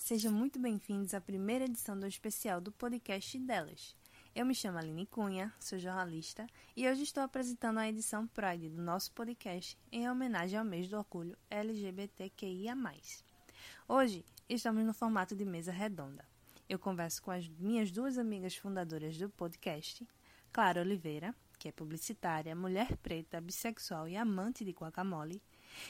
sejam muito bem-vindos à primeira edição do especial do podcast delas. Eu me chamo Aline Cunha, sou jornalista e hoje estou apresentando a edição Pride do nosso podcast em homenagem ao mês do orgulho LGBTQIA. Hoje estamos no formato de mesa redonda. Eu converso com as minhas duas amigas fundadoras do podcast, Clara Oliveira, que é publicitária, mulher preta, bissexual e amante de guacamole,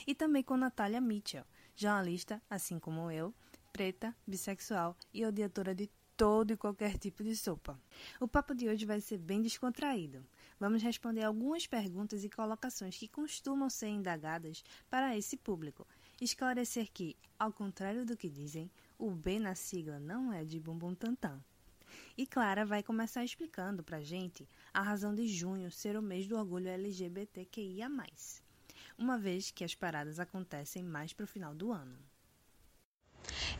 e também com Natália Mitchell, jornalista, assim como eu, preta, bissexual e odiadora de todo e qualquer tipo de sopa. O papo de hoje vai ser bem descontraído. Vamos responder algumas perguntas e colocações que costumam ser indagadas para esse público. Esclarecer que, ao contrário do que dizem, o B na sigla não é de bumbum tantã. E Clara vai começar explicando pra gente a razão de junho ser o mês do orgulho LGBTQIA+, uma vez que as paradas acontecem mais pro final do ano.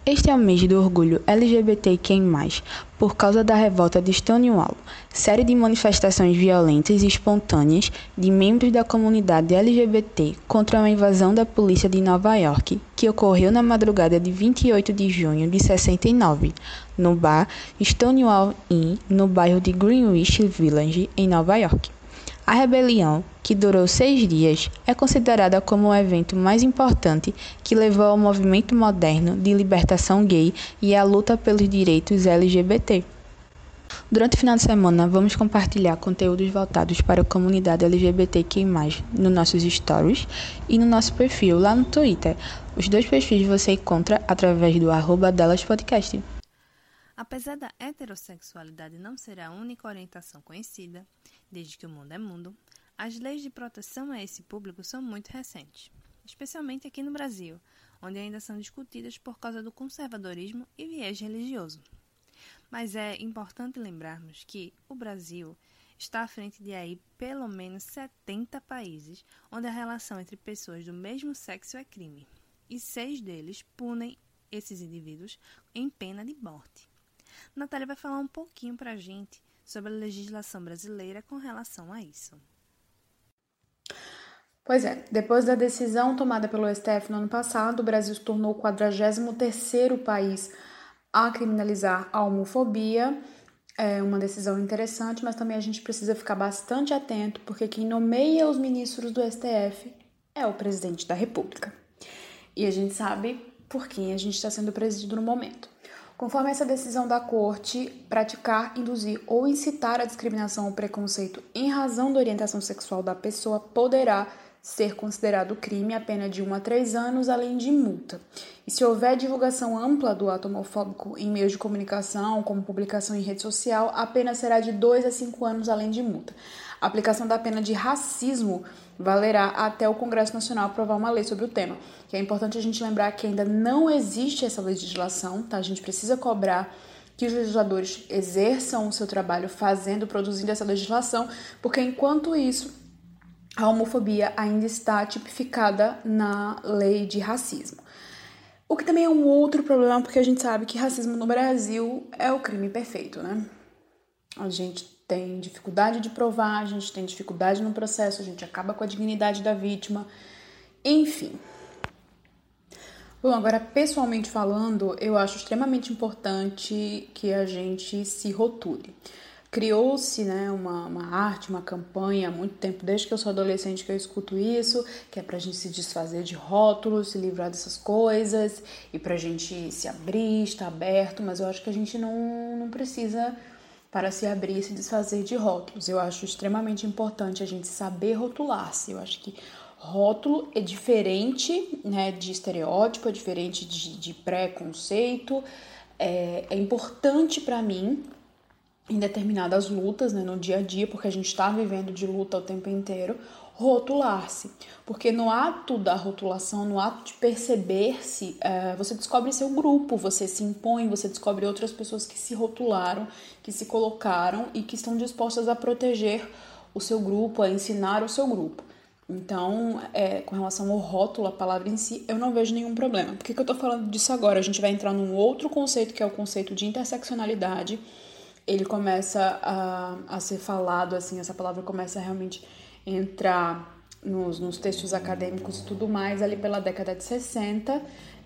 Este é o mês do orgulho LGBTQI+, por causa da revolta de Stonewall, série de manifestações violentas e espontâneas de membros da comunidade LGBT contra uma invasão da polícia de Nova York, que ocorreu na madrugada de 28 de junho de 69, no bar Stonewall Inn, no bairro de Greenwich Village, em Nova York. A rebelião, que durou seis dias, é considerada como o evento mais importante que levou ao movimento moderno de libertação gay e à luta pelos direitos LGBT. Durante o final de semana, vamos compartilhar conteúdos voltados para a comunidade LGBTQ+, nos nossos stories e no nosso perfil lá no Twitter. Os dois perfis você encontra através do arroba delaspodcast. Apesar da heterossexualidade não ser a única orientação conhecida, desde que o mundo é mundo, as leis de proteção a esse público são muito recentes, especialmente aqui no Brasil, onde ainda são discutidas por causa do conservadorismo e viés religioso. Mas é importante lembrarmos que o Brasil está à frente de aí pelo menos 70 países onde a relação entre pessoas do mesmo sexo é crime, e seis deles punem esses indivíduos em pena de morte. Natália vai falar um pouquinho para a gente sobre a legislação brasileira com relação a isso. Pois é, depois da decisão tomada pelo STF no ano passado, o Brasil se tornou o 43º país a criminalizar a homofobia. É uma decisão interessante, mas também a gente precisa ficar bastante atento, porque quem nomeia os ministros do STF é o presidente da República. E a gente sabe por quem a gente está sendo presidido no momento. Conforme essa decisão da Corte, praticar, induzir ou incitar a discriminação ou preconceito em razão da orientação sexual da pessoa poderá ser considerado crime a pena de 1 a 3 anos, além de multa. E se houver divulgação ampla do ato homofóbico em meios de comunicação, como publicação em rede social, a pena será de 2 a 5 anos, além de multa. A aplicação da pena de racismo valerá até o Congresso Nacional aprovar uma lei sobre o tema. Que é importante a gente lembrar que ainda não existe essa legislação, tá? A gente precisa cobrar que os legisladores exerçam o seu trabalho fazendo, produzindo essa legislação, porque enquanto isso, a homofobia ainda está tipificada na lei de racismo. O que também é um outro problema, porque a gente sabe que racismo no Brasil é o crime perfeito, né? A gente tem dificuldade de provar, a gente tem dificuldade no processo, a gente acaba com a dignidade da vítima, enfim. Bom, agora pessoalmente falando, eu acho extremamente importante que a gente se rotule. Criou-se né, uma, uma arte, uma campanha há muito tempo, desde que eu sou adolescente que eu escuto isso, que é pra gente se desfazer de rótulos, se livrar dessas coisas e pra gente se abrir, estar aberto, mas eu acho que a gente não, não precisa para se abrir e se desfazer de rótulos. Eu acho extremamente importante a gente saber rotular-se. Eu acho que rótulo é diferente né, de estereótipo, é diferente de, de preconceito. É, é importante para mim em determinadas lutas, né, no dia a dia, porque a gente está vivendo de luta o tempo inteiro, rotular-se. Porque no ato da rotulação, no ato de perceber-se, é, você descobre seu grupo, você se impõe, você descobre outras pessoas que se rotularam, que se colocaram e que estão dispostas a proteger o seu grupo, a ensinar o seu grupo. Então, é, com relação ao rótulo, a palavra em si, eu não vejo nenhum problema. Por que, que eu tô falando disso agora? A gente vai entrar num outro conceito que é o conceito de interseccionalidade. Ele começa a, a ser falado, assim, essa palavra começa a realmente entrar nos, nos textos acadêmicos e tudo mais ali pela década de 60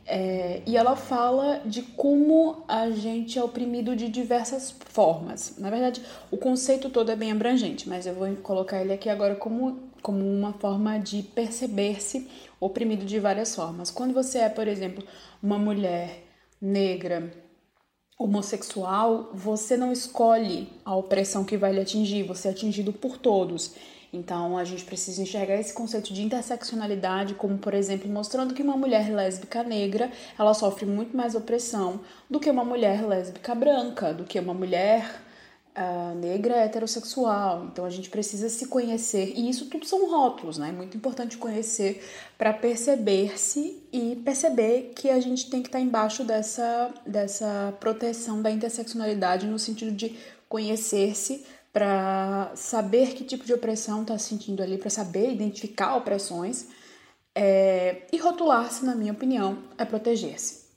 É, e ela fala de como a gente é oprimido de diversas formas. Na verdade, o conceito todo é bem abrangente, mas eu vou colocar ele aqui agora como, como uma forma de perceber-se oprimido de várias formas. Quando você é, por exemplo, uma mulher negra, homossexual, você não escolhe a opressão que vai lhe atingir, você é atingido por todos. Então, a gente precisa enxergar esse conceito de interseccionalidade como, por exemplo, mostrando que uma mulher lésbica negra, ela sofre muito mais opressão do que uma mulher lésbica branca, do que uma mulher uh, negra heterossexual. Então, a gente precisa se conhecer, e isso tudo são rótulos, né? É muito importante conhecer para perceber-se e perceber que a gente tem que estar tá embaixo dessa, dessa proteção da interseccionalidade no sentido de conhecer-se para saber que tipo de opressão está sentindo ali, para saber identificar opressões. É, e rotular-se, na minha opinião, é proteger-se.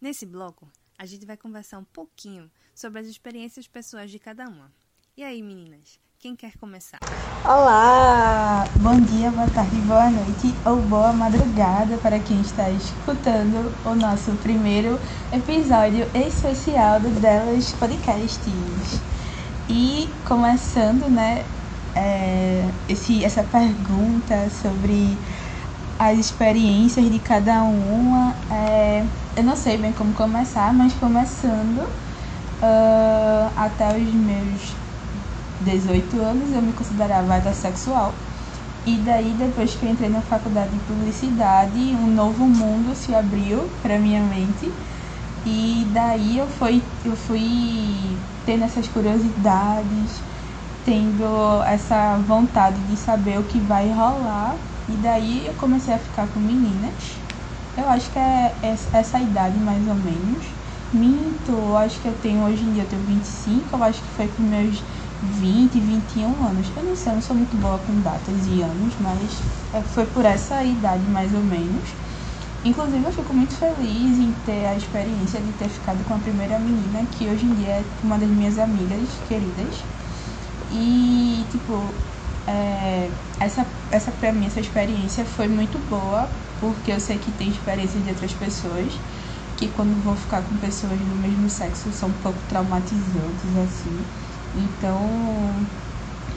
Nesse bloco, a gente vai conversar um pouquinho sobre as experiências pessoais de cada uma. E aí, meninas, quem quer começar? Olá! Bom dia, boa tarde, boa noite ou boa madrugada para quem está escutando o nosso primeiro episódio especial do Delas Podcasts. E começando, né, é, esse, essa pergunta sobre as experiências de cada uma, é, eu não sei bem como começar, mas começando uh, até os meus 18 anos eu me considerava heterossexual. E daí, depois que eu entrei na faculdade de publicidade, um novo mundo se abriu para minha mente. E daí eu fui, eu fui tendo essas curiosidades, tendo essa vontade de saber o que vai rolar. E daí eu comecei a ficar com meninas. Eu acho que é essa idade mais ou menos. Minto, acho que eu tenho hoje em dia eu tenho 25, eu acho que foi com meus 20, 21 anos. Eu não sei, eu não sou muito boa com datas e anos, mas é, foi por essa idade mais ou menos. Inclusive eu fico muito feliz em ter a experiência de ter ficado com a primeira menina, que hoje em dia é uma das minhas amigas queridas. E tipo, é, essa, essa pra mim, essa experiência foi muito boa, porque eu sei que tem experiência de outras pessoas que quando vão ficar com pessoas do mesmo sexo são um pouco traumatizantes assim. Então,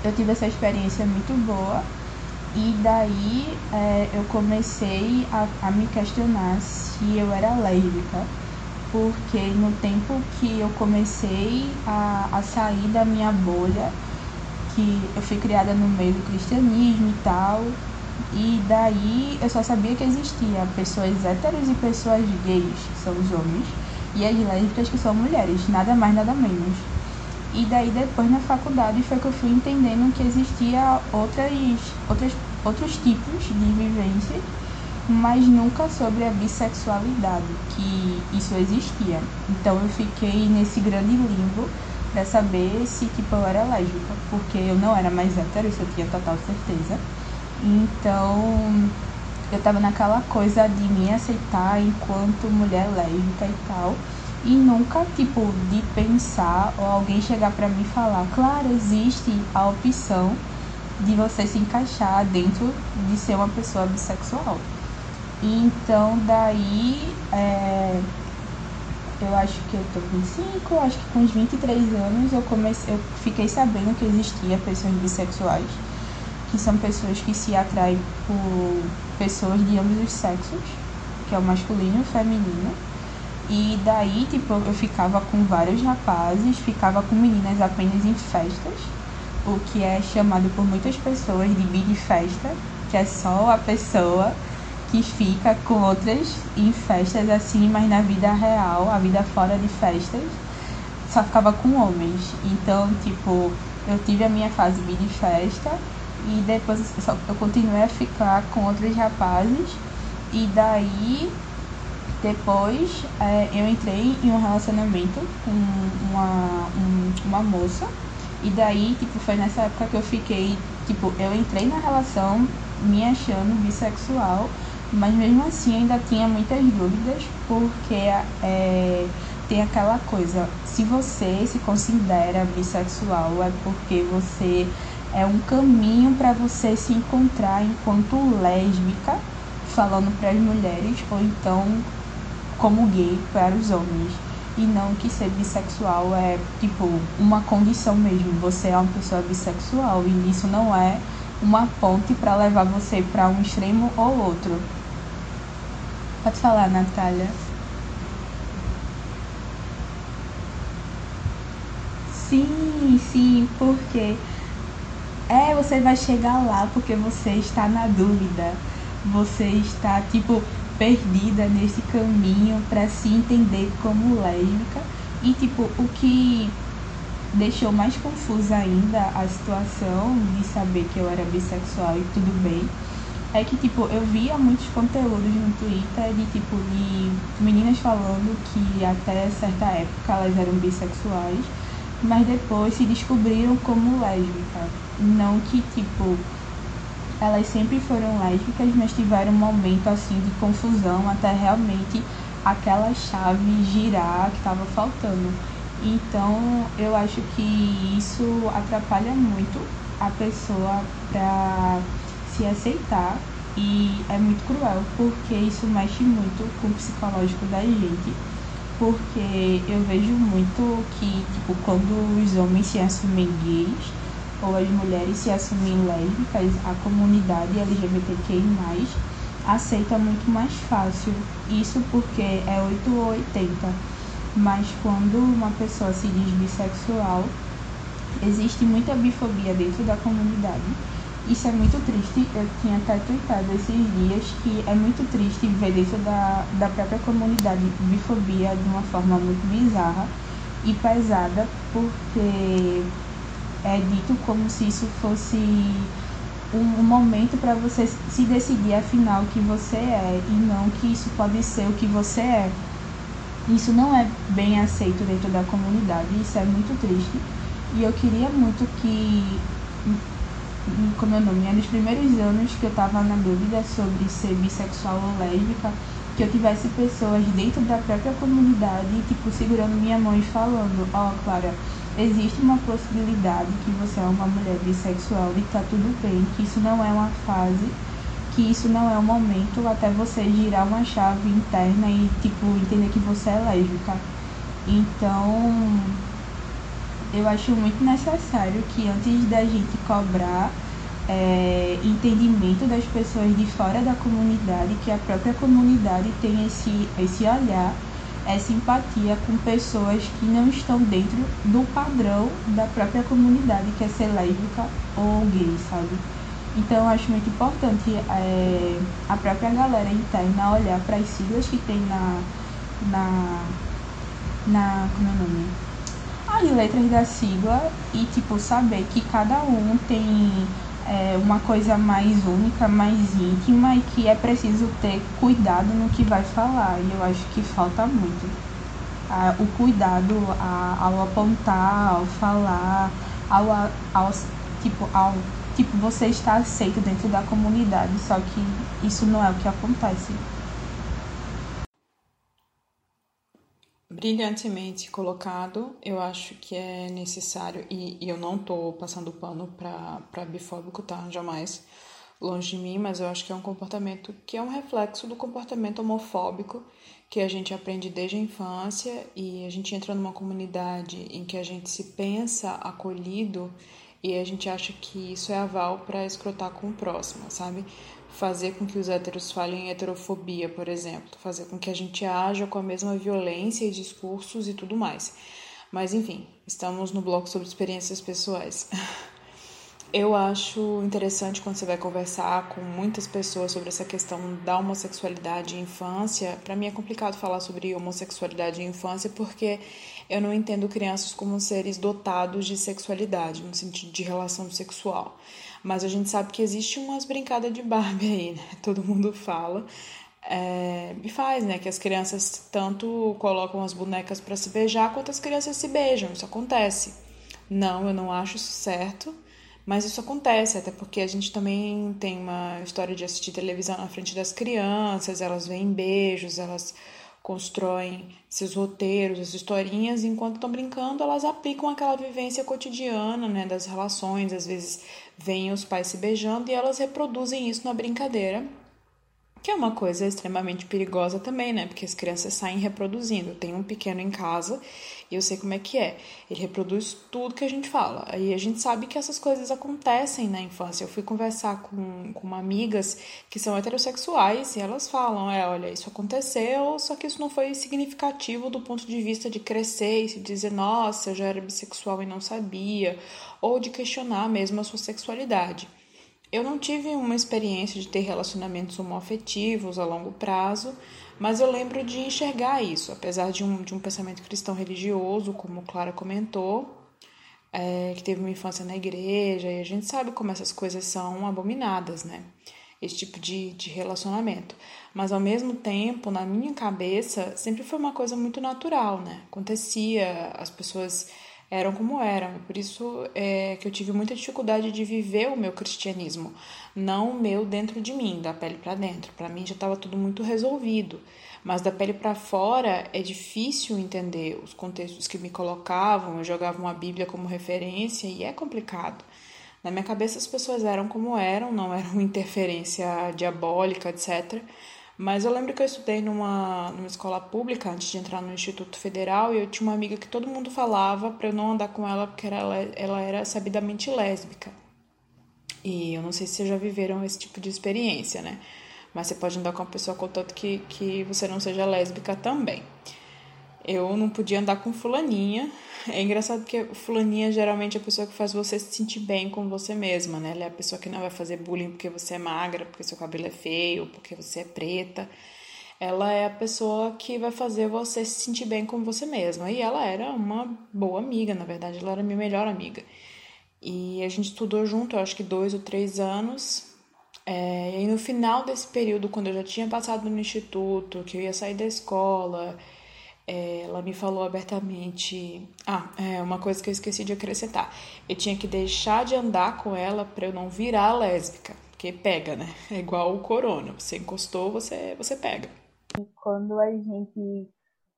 eu tive essa experiência muito boa. E daí é, eu comecei a, a, me questionar se eu era lésbica, porque no tempo que eu comecei a, a sair da minha bolha, que eu fui criada no meio do cristianismo e tal, e daí eu só sabia que existia pessoas héteros e pessoas gays, que são os homens, e as lésbicas que são mulheres, nada mais, nada menos. E daí depois na faculdade foi que eu fui entendendo que existia outras, outras, outros tipos de vivência, mas nunca sobre a bissexualidade, que isso existia. Então eu fiquei nesse grande limbo para saber se tipo eu era lésbica, porque eu não era mais hétero, isso eu tinha total certeza. Então eu tava naquela coisa de me aceitar enquanto mulher lésbica e tal e nunca tipo de pensar ou alguém chegar para mim e falar, claro, existe a opção de você se encaixar dentro de ser uma pessoa bissexual. Então daí é, eu acho que eu tô com 25, acho que com uns 23 anos eu comecei, eu fiquei sabendo que existia pessoas bissexuais, que são pessoas que se atraem por pessoas de ambos os sexos, que é o masculino e o feminino e daí, tipo, eu ficava com vários rapazes, ficava com meninas apenas em festas, o que é chamado por muitas pessoas de bid festa, que é só a pessoa que fica com outras em festas assim, mas na vida real, a vida fora de festas, só ficava com homens. Então, tipo, eu tive a minha fase bid festa e depois eu, eu continuei a ficar com outros rapazes e daí depois é, eu entrei em um relacionamento com uma, um, uma moça. E daí, tipo, foi nessa época que eu fiquei, tipo, eu entrei na relação me achando bissexual, mas mesmo assim ainda tinha muitas dúvidas, porque é, tem aquela coisa, se você se considera bissexual é porque você é um caminho para você se encontrar enquanto lésbica, falando para as mulheres, ou então como gay para os homens. E não que ser bissexual é tipo uma condição mesmo. Você é uma pessoa bissexual e isso não é uma ponte para levar você para um extremo ou outro. Pode falar, Natália. Sim, sim, porque é, você vai chegar lá porque você está na dúvida. Você está tipo perdida nesse caminho para se entender como lésbica. E tipo o que deixou mais confusa ainda a situação de saber que eu era bissexual e tudo bem é que tipo eu via muitos conteúdos no Twitter de tipo de meninas falando que até certa época elas eram bissexuais mas depois se descobriram como lésbicas não que tipo elas sempre foram lésbicas mas tiveram um momento assim de confusão até realmente aquela chave girar que estava faltando então, eu acho que isso atrapalha muito a pessoa para se aceitar e é muito cruel porque isso mexe muito com o psicológico da gente. Porque eu vejo muito que, tipo, quando os homens se assumem gays ou as mulheres se assumem lésbicas, a comunidade LGBTQI+, aceita muito mais fácil. Isso porque é 8 ou 80 mas quando uma pessoa se diz bissexual, existe muita bifobia dentro da comunidade. Isso é muito triste. Eu tinha até tweetado esses dias que é muito triste ver dentro da, da própria comunidade bifobia de uma forma muito bizarra e pesada, porque é dito como se isso fosse um, momento para você se decidir afinal o que você é e não que isso pode ser o que você é. Isso não é bem aceito dentro da comunidade, isso é muito triste. E eu queria muito que, como é o nome, é nos primeiros anos que eu estava na dúvida sobre ser bissexual ou lésbica, que eu tivesse pessoas dentro da própria comunidade, tipo, segurando minha mão e falando, ó, oh, Clara, existe uma possibilidade que você é uma mulher bissexual e tá tudo bem, que isso não é uma fase que isso não é o momento até você girar uma chave interna e, tipo, entender que você é lésbica. Então, eu acho muito necessário que antes da gente cobrar é, entendimento das pessoas de fora da comunidade, que a própria comunidade tenha esse, esse olhar, essa empatia com pessoas que não estão dentro do padrão da própria comunidade, que é ser lésbica ou gay, sabe? Então, acho muito importante é, a própria galera interna olhar para as siglas que tem na, na, na. Como é o nome? As letras da sigla e, tipo, saber que cada um tem é, uma coisa mais única, mais íntima e que é preciso ter cuidado no que vai falar. E eu acho que falta muito. Ah, o cuidado a, ao apontar, ao falar, ao, ao, tipo, ao tipo, você está aceito dentro da comunidade, só que isso não é o que acontece. Brilhantemente colocado, eu acho que é necessário, e, e eu não estou passando pano para bifóbico, tá? Jamais longe de mim, mas eu acho que é um comportamento que é um reflexo do comportamento homofóbico que a gente aprende desde a infância e a gente entra numa comunidade em que a gente se pensa acolhido e a gente acha que isso é aval para escrotar com o próximo, sabe? Fazer com que os héteros falem heterofobia, por exemplo, fazer com que a gente haja com a mesma violência e discursos e tudo mais. Mas enfim, estamos no bloco sobre experiências pessoais. Eu acho interessante quando você vai conversar com muitas pessoas sobre essa questão da homossexualidade em infância. Para mim é complicado falar sobre homossexualidade em infância porque eu não entendo crianças como seres dotados de sexualidade, no sentido de relação sexual. Mas a gente sabe que existe umas brincadas de Barbie aí, né? Todo mundo fala. É, e faz, né? Que as crianças tanto colocam as bonecas para se beijar quanto as crianças se beijam. Isso acontece. Não, eu não acho isso certo. Mas isso acontece, até porque a gente também tem uma história de assistir televisão na frente das crianças, elas veem beijos, elas constroem esses roteiros, essas historinhas, enquanto estão brincando, elas aplicam aquela vivência cotidiana, né, das relações, às vezes vêm os pais se beijando e elas reproduzem isso na brincadeira que é uma coisa extremamente perigosa também, né? Porque as crianças saem reproduzindo. Tenho um pequeno em casa e eu sei como é que é. Ele reproduz tudo que a gente fala. Aí a gente sabe que essas coisas acontecem na infância. Eu fui conversar com, com amigas que são heterossexuais e elas falam: é, olha, isso aconteceu, só que isso não foi significativo do ponto de vista de crescer e se dizer, nossa, eu já era bissexual e não sabia, ou de questionar mesmo a sua sexualidade. Eu não tive uma experiência de ter relacionamentos homoafetivos a longo prazo, mas eu lembro de enxergar isso, apesar de um, de um pensamento cristão religioso, como Clara comentou, é, que teve uma infância na igreja, e a gente sabe como essas coisas são abominadas, né? Esse tipo de, de relacionamento. Mas ao mesmo tempo, na minha cabeça, sempre foi uma coisa muito natural, né? Acontecia, as pessoas eram como eram. Por isso é que eu tive muita dificuldade de viver o meu cristianismo, não o meu dentro de mim, da pele para dentro. Para mim já estava tudo muito resolvido, mas da pele para fora é difícil entender os contextos que me colocavam. Eu jogava uma Bíblia como referência e é complicado. Na minha cabeça as pessoas eram como eram, não eram interferência diabólica, etc. Mas eu lembro que eu estudei numa, numa escola pública antes de entrar no Instituto Federal e eu tinha uma amiga que todo mundo falava para eu não andar com ela porque ela, ela era sabidamente lésbica. E eu não sei se vocês já viveram esse tipo de experiência, né? Mas você pode andar com uma pessoa contanto que, que você não seja lésbica também. Eu não podia andar com fulaninha. É engraçado porque fulaninha geralmente é a pessoa que faz você se sentir bem com você mesma, né? Ela é a pessoa que não vai fazer bullying porque você é magra, porque seu cabelo é feio, porque você é preta. Ela é a pessoa que vai fazer você se sentir bem com você mesma. E ela era uma boa amiga, na verdade, ela era minha melhor amiga. E a gente estudou junto, eu acho que dois ou três anos. É, e no final desse período, quando eu já tinha passado no instituto, que eu ia sair da escola, ela me falou abertamente. Ah, é uma coisa que eu esqueci de acrescentar. Eu tinha que deixar de andar com ela para eu não virar lésbica, porque pega, né? É igual o corona. Você encostou, você, você pega. Quando a gente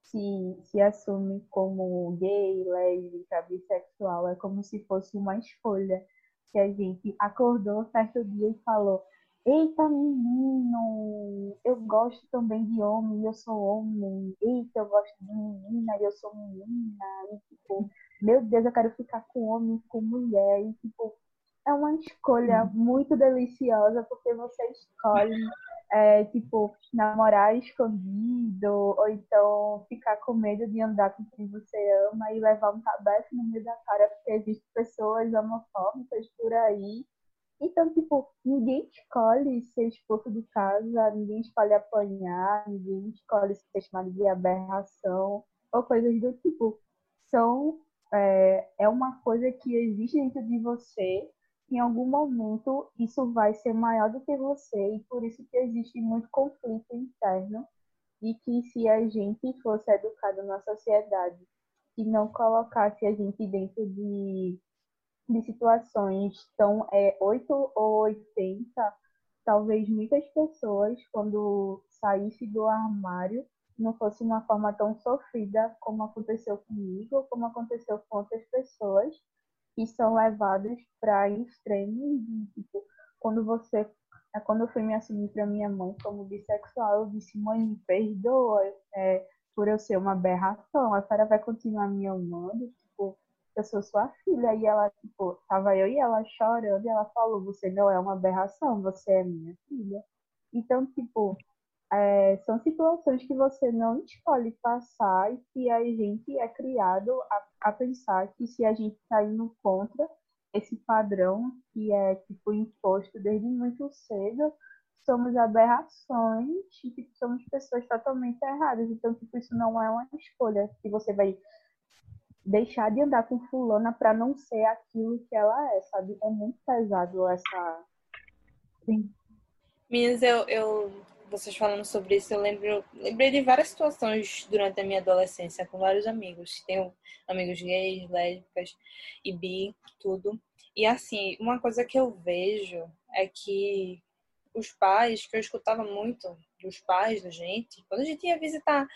se, se assume como gay, lésbica, bissexual, é como se fosse uma escolha que a gente acordou certo dia e falou: Eita, menino, eu gosto também de homem, eu sou homem. Eita, eu gosto de menina, eu sou menina. E, tipo, meu Deus, eu quero ficar com homem, com mulher. E, tipo, é uma escolha muito deliciosa, porque você escolhe, é, tipo, namorar escondido, ou então ficar com medo de andar com quem você ama e levar um tabefe no meio da cara, porque existem pessoas homofóbicas por aí então, tipo, ninguém escolhe ser expulso de casa, ninguém escolhe apanhar, ninguém escolhe ser chamado de aberração ou coisas do tipo. São, é, é uma coisa que existe dentro de você. Em algum momento, isso vai ser maior do que você e por isso que existe muito conflito interno e que se a gente fosse educado na sociedade e não colocasse a gente dentro de de situações. Tão é, 8 ou 80, talvez muitas pessoas, quando saísse do armário, não fosse uma forma tão sofrida como aconteceu comigo, como aconteceu com outras pessoas, que são levadas para extremos de, tipo, quando você é, quando eu fui me assumir para minha mãe como bissexual, eu disse, mãe, me perdoa é, por eu ser uma aberração, a senhora vai continuar me amando, eu sou sua filha. E ela, tipo, tava eu e ela chorando, e ela falou, você não é uma aberração, você é minha filha. Então, tipo, é, são situações que você não escolhe passar e que a gente é criado a, a pensar que se a gente está indo contra esse padrão que é, tipo, imposto desde muito cedo, somos aberrações e tipo, somos pessoas totalmente erradas. Então, tipo, isso não é uma escolha que você vai deixar de andar com fulana para não ser aquilo que ela é, sabe? É muito pesado essa. Sim. Meninas, eu, eu vocês falando sobre isso, eu lembro, lembrei de várias situações durante a minha adolescência com vários amigos. Tenho amigos gays, lésbicas e bi, tudo. E assim, uma coisa que eu vejo é que os pais, que eu escutava muito dos pais da gente, quando a gente ia visitar,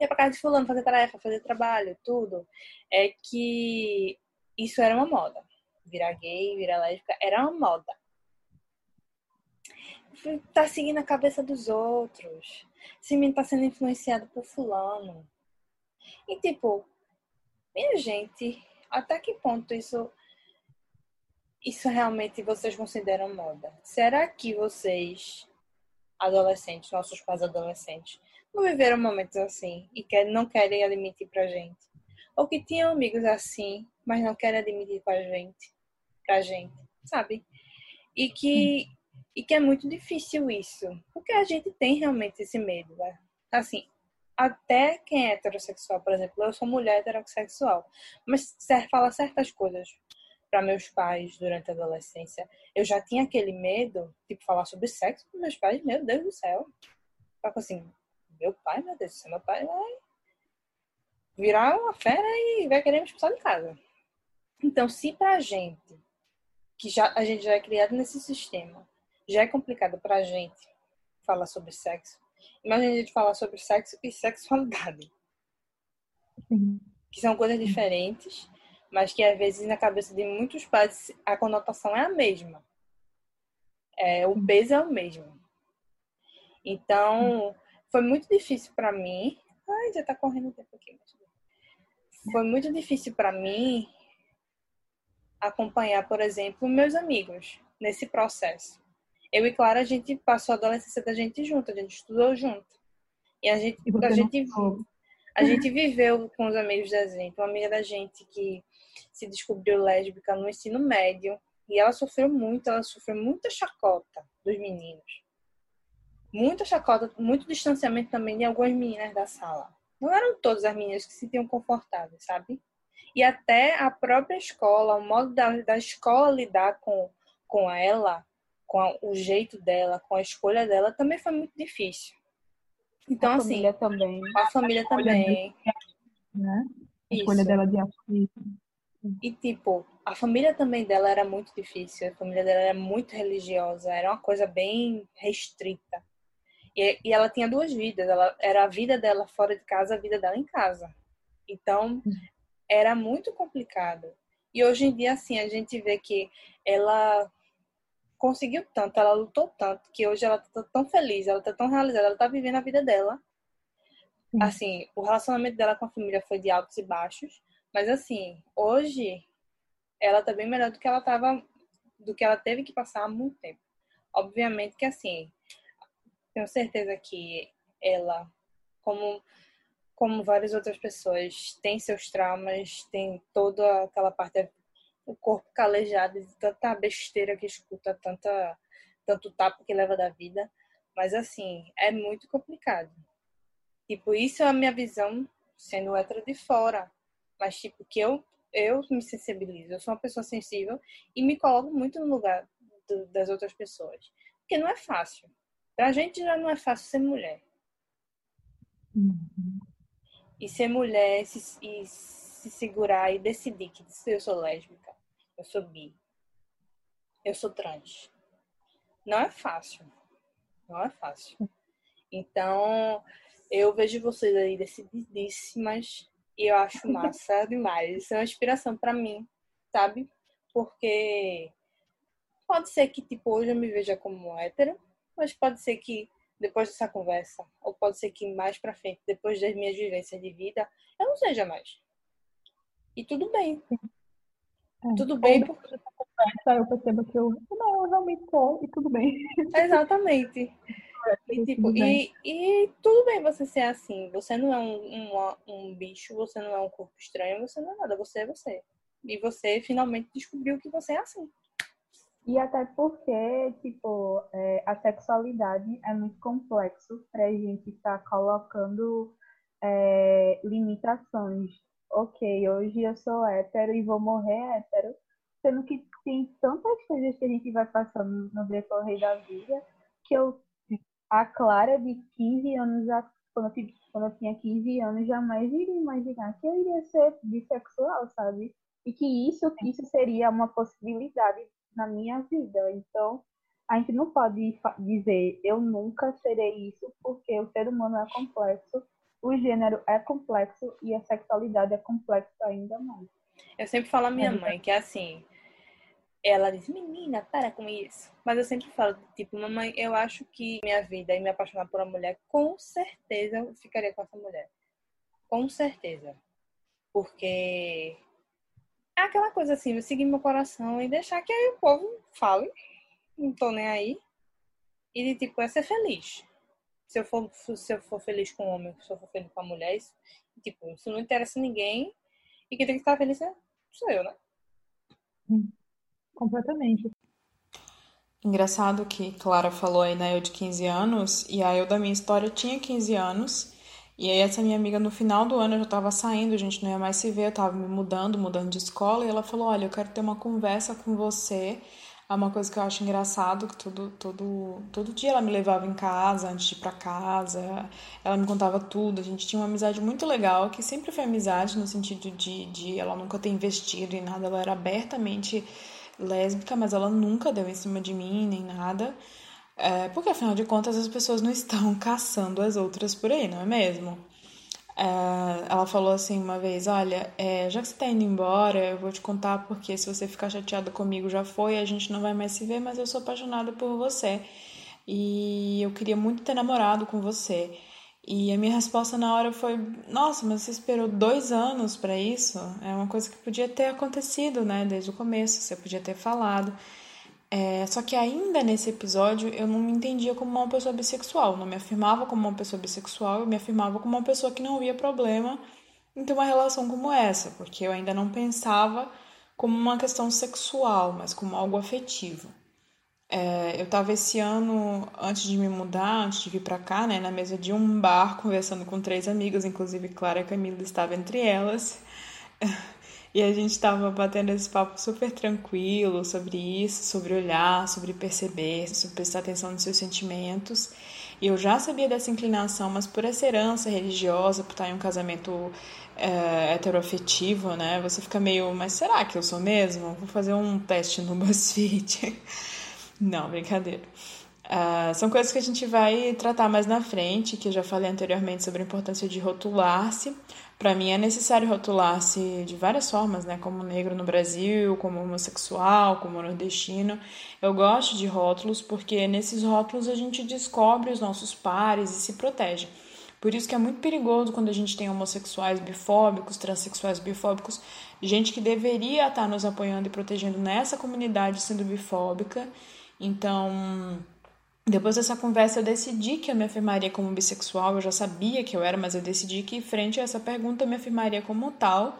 ia pra casa de fulano, fazer tarefa, fazer trabalho, tudo, é que isso era uma moda. Virar gay, virar lésbica, era uma moda. Tá seguindo a cabeça dos outros. Esse menino tá sendo influenciado por fulano. E tipo, minha gente, até que ponto isso isso realmente vocês consideram moda? Será que vocês, adolescentes, nossos pais adolescentes, não viveram momentos assim e que não querem admitir pra gente? Ou que tinham amigos assim, mas não querem admitir pra gente, pra gente, sabe? E que, e que é muito difícil isso, porque a gente tem realmente esse medo, né? Assim, até quem é heterossexual, por exemplo, eu sou mulher heterossexual, mas fala certas coisas para meus pais durante a adolescência. Eu já tinha aquele medo, tipo, falar sobre sexo com meus pais, meu Deus do céu. Só assim, meu pai, meu Deus do céu, meu pai vai virar uma fera e vai querer me expulsar de casa. Então, se pra gente, que já, a gente já é criado nesse sistema, já é complicado pra gente falar sobre sexo, imagina a gente falar sobre sexo e sexualidade. Sim. Que são coisas diferentes mas que às vezes na cabeça de muitos pais a conotação é a mesma. É, o peso é o mesmo. Então, foi muito difícil para mim. Ai, já tá correndo o tempo aqui. Foi muito difícil para mim acompanhar, por exemplo, meus amigos nesse processo. Eu e Clara, a gente passou a adolescência da gente junto, a gente estudou junto. E a gente, a gente, a gente viveu com os amigos da gente. Uma amiga da gente que se descobriu lésbica no ensino médio e ela sofreu muito, ela sofreu muita chacota dos meninos. Muita chacota, muito distanciamento também de algumas meninas da sala. Não eram todas as meninas que se sentiam confortáveis, sabe? E até a própria escola, o modo da, da escola lidar com, com ela, com a, o jeito dela, com a escolha dela, também foi muito difícil. Então, a assim. Família também. A família a também. Né? A escolha Isso. dela de assistir. E, tipo, a família também dela era muito difícil. A família dela era muito religiosa. Era uma coisa bem restrita. E, e ela tinha duas vidas. Ela era a vida dela fora de casa, a vida dela em casa. Então, era muito complicado. E hoje em dia, assim, a gente vê que ela conseguiu tanto, ela lutou tanto, que hoje ela tá tão feliz, ela tá tão realizada, ela tá vivendo a vida dela. Assim, o relacionamento dela com a família foi de altos e baixos, mas assim, hoje ela tá bem melhor do que ela tava, do que ela teve que passar há muito tempo. Obviamente que assim, tenho certeza que ela, como como várias outras pessoas, tem seus traumas, tem toda aquela parte o corpo calejado de tanta besteira que escuta, tanta tanto tapa que leva da vida, mas assim, é muito complicado. Tipo, isso é a minha visão sendo hétero de fora mas tipo que eu eu me sensibilizo, eu sou uma pessoa sensível e me coloco muito no lugar do, das outras pessoas, porque não é fácil. Pra gente já não é fácil ser mulher. Uhum. E ser mulher se, e se segurar e decidir que eu sou lésbica, eu sou bi, eu sou trans. Não é fácil. Não é fácil. Então, eu vejo vocês aí decididíssimas e eu acho massa demais. Isso é uma inspiração para mim, sabe? Porque pode ser que, tipo, hoje eu me veja como hétero, mas pode ser que depois dessa conversa, ou pode ser que mais pra frente, depois das minhas vivências de vida, eu não seja mais. E tudo bem. É, tudo bem. Porque conversa, eu percebo que eu, não, eu realmente sou, e tudo bem. Exatamente. E, tipo, e, e, tudo bem você ser assim. Você não é um, um, um bicho, você não é um corpo estranho, você não é nada. Você é você. E você finalmente descobriu que você é assim. E até porque, tipo, é, a sexualidade é muito complexo pra gente estar tá colocando é, limitações. Ok, hoje eu sou hétero e vou morrer hétero, sendo que tem tantas coisas que a gente vai passando no decorrer da vida que eu a Clara de 15 anos, quando eu, quando eu tinha 15 anos, jamais iria imaginar que eu iria ser bissexual, sabe? E que isso, isso seria uma possibilidade na minha vida. Então, a gente não pode dizer eu nunca serei isso, porque o ser humano é complexo, o gênero é complexo e a sexualidade é complexa ainda mais. Eu sempre falo à minha mãe que é assim, ela diz, menina, para com isso. Mas eu sempre falo, tipo, mamãe, eu acho que minha vida e me apaixonar por uma mulher, com certeza eu ficaria com essa mulher. Com certeza. Porque é aquela coisa assim, eu seguir meu coração e deixar que aí o povo fale não tô nem aí. E de tipo, é ser feliz. Se eu for, se eu for feliz com o homem, se eu for feliz com a mulher, isso, tipo, isso não interessa ninguém. E quem tem que estar feliz é, sou eu, né? Hum, completamente. Engraçado que Clara falou aí na né, eu de 15 anos, e a eu da minha história tinha 15 anos, e aí essa minha amiga no final do ano eu já tava saindo, a gente não ia mais se ver, eu tava me mudando, mudando de escola, e ela falou, olha, eu quero ter uma conversa com você é uma coisa que eu acho engraçado, que todo, todo, todo dia ela me levava em casa, antes de ir pra casa, ela me contava tudo, a gente tinha uma amizade muito legal, que sempre foi amizade no sentido de, de ela nunca ter investido em nada, ela era abertamente lésbica, mas ela nunca deu em cima de mim, nem nada, é, porque afinal de contas as pessoas não estão caçando as outras por aí, não é mesmo? É, ela falou assim uma vez: Olha, é, já que você tá indo embora, eu vou te contar porque se você ficar chateada comigo já foi, a gente não vai mais se ver, mas eu sou apaixonada por você e eu queria muito ter namorado com você. E a minha resposta na hora foi: Nossa, mas você esperou dois anos para isso? É uma coisa que podia ter acontecido, né, desde o começo, você podia ter falado. É, só que ainda nesse episódio eu não me entendia como uma pessoa bissexual, não me afirmava como uma pessoa bissexual, eu me afirmava como uma pessoa que não via problema em ter uma relação como essa, porque eu ainda não pensava como uma questão sexual, mas como algo afetivo. É, eu estava esse ano, antes de me mudar, antes de vir para cá, né, na mesa de um bar, conversando com três amigas, inclusive Clara e Camila estava entre elas. E a gente estava batendo esse papo super tranquilo sobre isso, sobre olhar, sobre perceber, sobre prestar atenção nos seus sentimentos. E eu já sabia dessa inclinação, mas por essa herança religiosa, por estar em um casamento é, heteroafetivo, né? Você fica meio, mas será que eu sou mesmo? Vou fazer um teste no BuzzFeed. Não, brincadeira. Uh, são coisas que a gente vai tratar mais na frente, que eu já falei anteriormente sobre a importância de rotular-se, para mim é necessário rotular-se de várias formas, né? Como negro no Brasil, como homossexual, como nordestino. Eu gosto de rótulos porque nesses rótulos a gente descobre os nossos pares e se protege. Por isso que é muito perigoso quando a gente tem homossexuais bifóbicos, transexuais bifóbicos, gente que deveria estar nos apoiando e protegendo nessa comunidade sendo bifóbica. Então, depois dessa conversa, eu decidi que eu me afirmaria como bissexual. Eu já sabia que eu era, mas eu decidi que, frente a essa pergunta, eu me afirmaria como tal,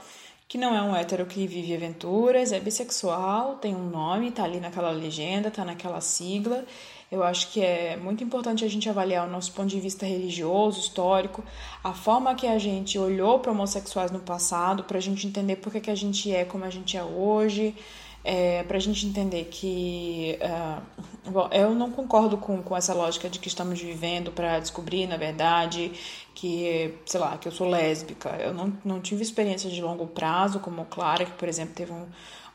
que não é um hétero que vive aventuras, é bissexual, tem um nome, tá ali naquela legenda, tá naquela sigla. Eu acho que é muito importante a gente avaliar o nosso ponto de vista religioso, histórico, a forma que a gente olhou para homossexuais no passado, para a gente entender por que, que a gente é como a gente é hoje é, para a gente entender que. Uh, bom, eu não concordo com, com essa lógica de que estamos vivendo para descobrir, na verdade, que, sei lá, que eu sou lésbica. Eu não, não tive experiência de longo prazo, como Clara, que, por exemplo, teve um,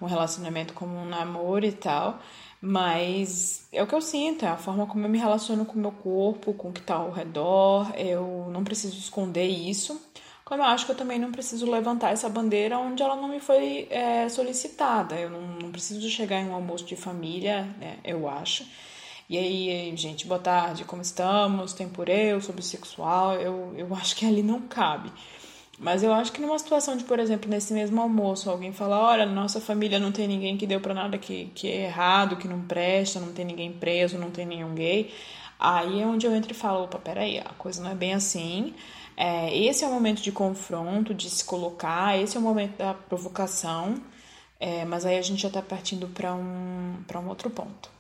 um relacionamento como um namoro e tal. Mas é o que eu sinto, é a forma como eu me relaciono com o meu corpo, com o que está ao redor. Eu não preciso esconder isso. Como eu acho que eu também não preciso levantar essa bandeira onde ela não me foi é, solicitada. Eu não, não, preciso chegar em um almoço de família, né, eu acho. E aí, gente, boa tarde, como estamos? Tem por eu, sou bissexual. Eu, eu acho que ali não cabe. Mas eu acho que numa situação de, por exemplo, nesse mesmo almoço, alguém falar, olha, nossa família não tem ninguém que deu para nada que, que é errado, que não presta, não tem ninguém preso, não tem nenhum gay. Aí é onde eu entro e falo, opa, peraí, a coisa não é bem assim. É, esse é o momento de confronto, de se colocar, esse é o momento da provocação, é, mas aí a gente já está partindo para um, um outro ponto.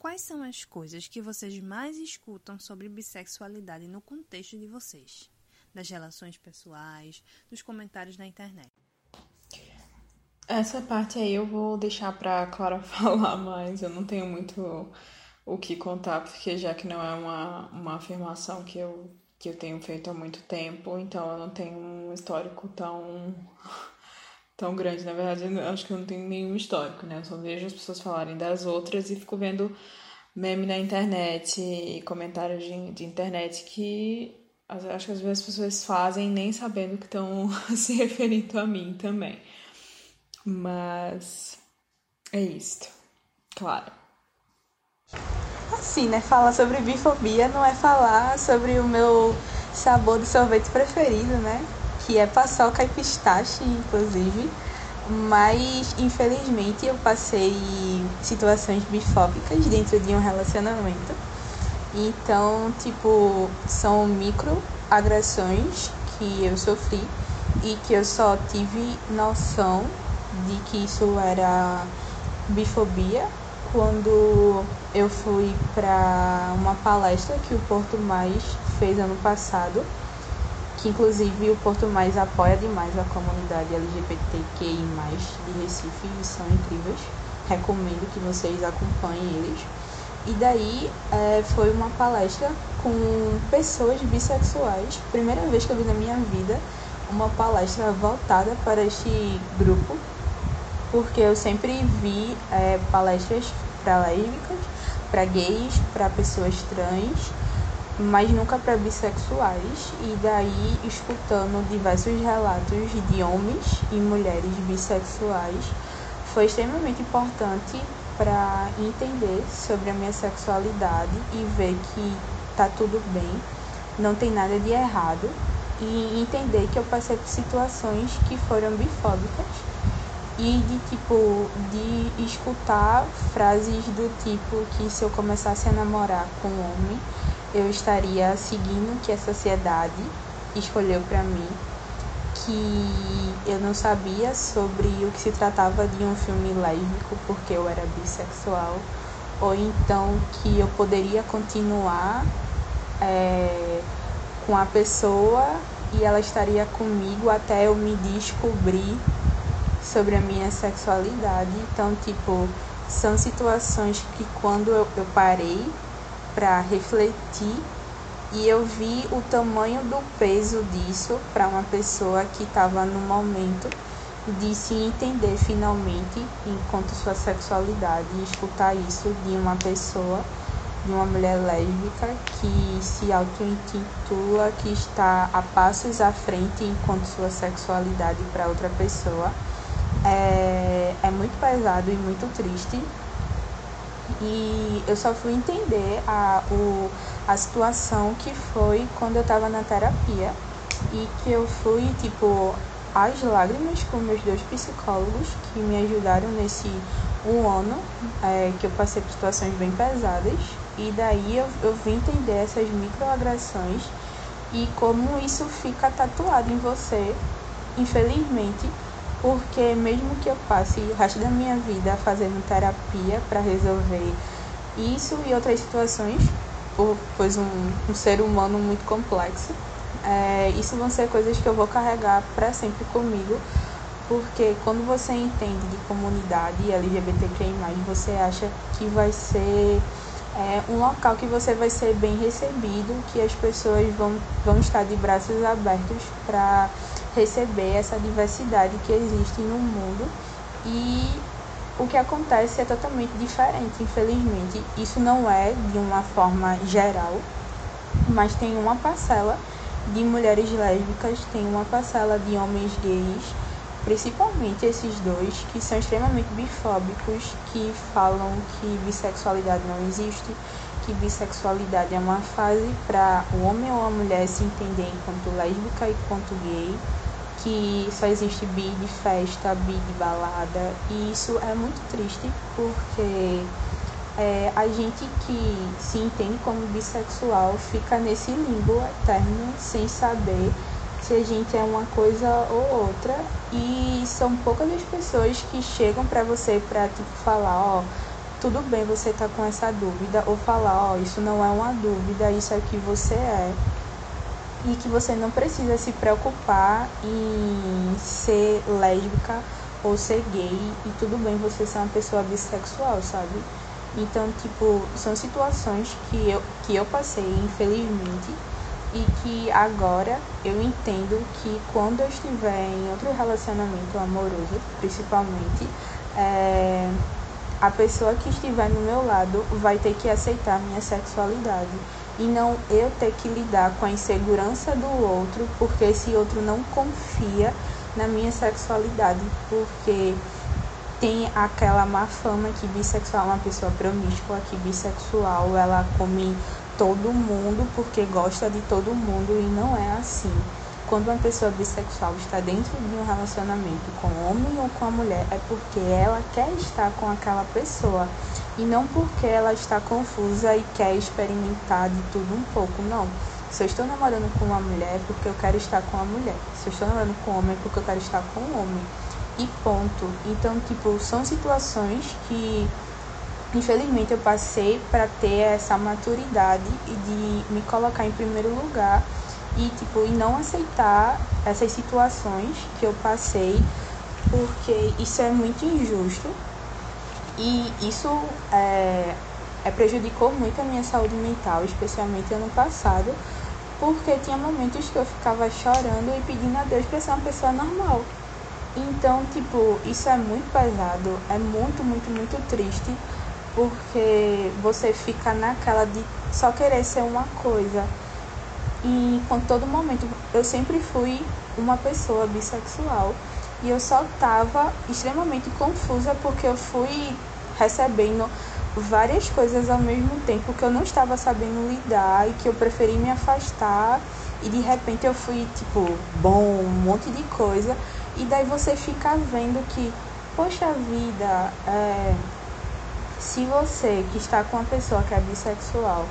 Quais são as coisas que vocês mais escutam sobre bissexualidade no contexto de vocês? Das relações pessoais, dos comentários na internet? Essa parte aí eu vou deixar para Clara falar mais. Eu não tenho muito o que contar, porque já que não é uma, uma afirmação que eu que eu tenho feito há muito tempo, então eu não tenho um histórico tão tão grande. Na verdade, eu acho que eu não tenho nenhum histórico, né? Eu só vejo as pessoas falarem das outras e fico vendo meme na internet e comentários de, de internet que acho que às vezes as pessoas fazem nem sabendo que estão se referindo a mim também. Mas é isto. Claro. Assim, né? Falar sobre bifobia não é falar sobre o meu sabor de sorvete preferido, né? Que é paçoca e pistache, inclusive. Mas, infelizmente, eu passei situações bifóbicas dentro de um relacionamento. Então, tipo, são microagressões que eu sofri e que eu só tive noção de que isso era bifobia quando eu fui para uma palestra que o Porto Mais fez ano passado, que inclusive o Porto Mais apoia demais a comunidade LGBTQI+, de Recife, e são incríveis. Recomendo que vocês acompanhem eles. E daí é, foi uma palestra com pessoas bissexuais, primeira vez que eu vi na minha vida uma palestra voltada para este grupo porque eu sempre vi é, palestras para lésbicas, para gays, para pessoas trans, mas nunca para bissexuais. E daí, escutando diversos relatos de homens e mulheres bissexuais, foi extremamente importante para entender sobre a minha sexualidade e ver que tá tudo bem, não tem nada de errado e entender que eu passei por situações que foram bifóbicas e de tipo de escutar frases do tipo que se eu começasse a namorar com um homem eu estaria seguindo o que a sociedade escolheu para mim que eu não sabia sobre o que se tratava de um filme lésbico porque eu era bissexual ou então que eu poderia continuar é, com a pessoa e ela estaria comigo até eu me descobrir sobre a minha sexualidade. Então, tipo, são situações que quando eu, eu parei para refletir e eu vi o tamanho do peso disso para uma pessoa que estava no momento de se entender finalmente enquanto sua sexualidade e escutar isso de uma pessoa, de uma mulher lésbica que se auto-intitula que está a passos à frente enquanto sua sexualidade para outra pessoa é, é muito pesado e muito triste. E eu só fui entender a, o, a situação que foi quando eu estava na terapia e que eu fui, tipo, às lágrimas com meus dois psicólogos que me ajudaram nesse um ano é, que eu passei por situações bem pesadas. E daí eu, eu vim entender essas microagressões e como isso fica tatuado em você, infelizmente, porque mesmo que eu passe o resto da minha vida fazendo terapia para resolver isso e outras situações, pois um, um ser humano muito complexo, é, isso vão ser coisas que eu vou carregar para sempre comigo, porque quando você entende de comunidade LGBTQI+, você acha que vai ser é, um local que você vai ser bem recebido, que as pessoas vão, vão estar de braços abertos para receber essa diversidade que existe no mundo e o que acontece é totalmente diferente, infelizmente. Isso não é de uma forma geral, mas tem uma parcela de mulheres lésbicas, tem uma parcela de homens gays, principalmente esses dois, que são extremamente bifóbicos, que falam que bissexualidade não existe, que bissexualidade é uma fase para o homem ou a mulher se entender enquanto lésbica e quanto gay que só existe bi de festa, bi de balada, e isso é muito triste porque é, a gente que se entende como bissexual fica nesse limbo eterno sem saber se a gente é uma coisa ou outra. E são poucas as pessoas que chegam para você para tipo falar, ó, tudo bem você tá com essa dúvida ou falar, ó, isso não é uma dúvida, isso é o que você é e que você não precisa se preocupar em ser lésbica ou ser gay e tudo bem você ser uma pessoa bissexual, sabe? Então, tipo, são situações que eu, que eu passei, infelizmente, e que agora eu entendo que quando eu estiver em outro relacionamento amoroso, principalmente, é, a pessoa que estiver no meu lado vai ter que aceitar minha sexualidade e não eu ter que lidar com a insegurança do outro porque esse outro não confia na minha sexualidade, porque tem aquela má fama que bissexual é uma pessoa promíscua, que bissexual ela come todo mundo porque gosta de todo mundo e não é assim. Quando uma pessoa bissexual está dentro de um relacionamento com homem ou com a mulher, é porque ela quer estar com aquela pessoa e não porque ela está confusa e quer experimentar de tudo um pouco, não. Se eu estou namorando com uma mulher é porque eu quero estar com a mulher. Se eu estou namorando com um homem é porque eu quero estar com um homem. E ponto. Então, tipo, são situações que infelizmente eu passei para ter essa maturidade e de me colocar em primeiro lugar e tipo e não aceitar essas situações que eu passei porque isso é muito injusto e isso é, é prejudicou muito a minha saúde mental, especialmente ano passado, porque tinha momentos que eu ficava chorando e pedindo a Deus para ser uma pessoa normal. Então, tipo, isso é muito pesado, é muito, muito, muito triste, porque você fica naquela de só querer ser uma coisa. E com todo momento, eu sempre fui uma pessoa bissexual e eu só tava extremamente confusa porque eu fui recebendo várias coisas ao mesmo tempo que eu não estava sabendo lidar e que eu preferi me afastar. E de repente eu fui tipo, bom, um monte de coisa. E daí você fica vendo que, poxa vida, é, se você que está com uma pessoa que é bissexual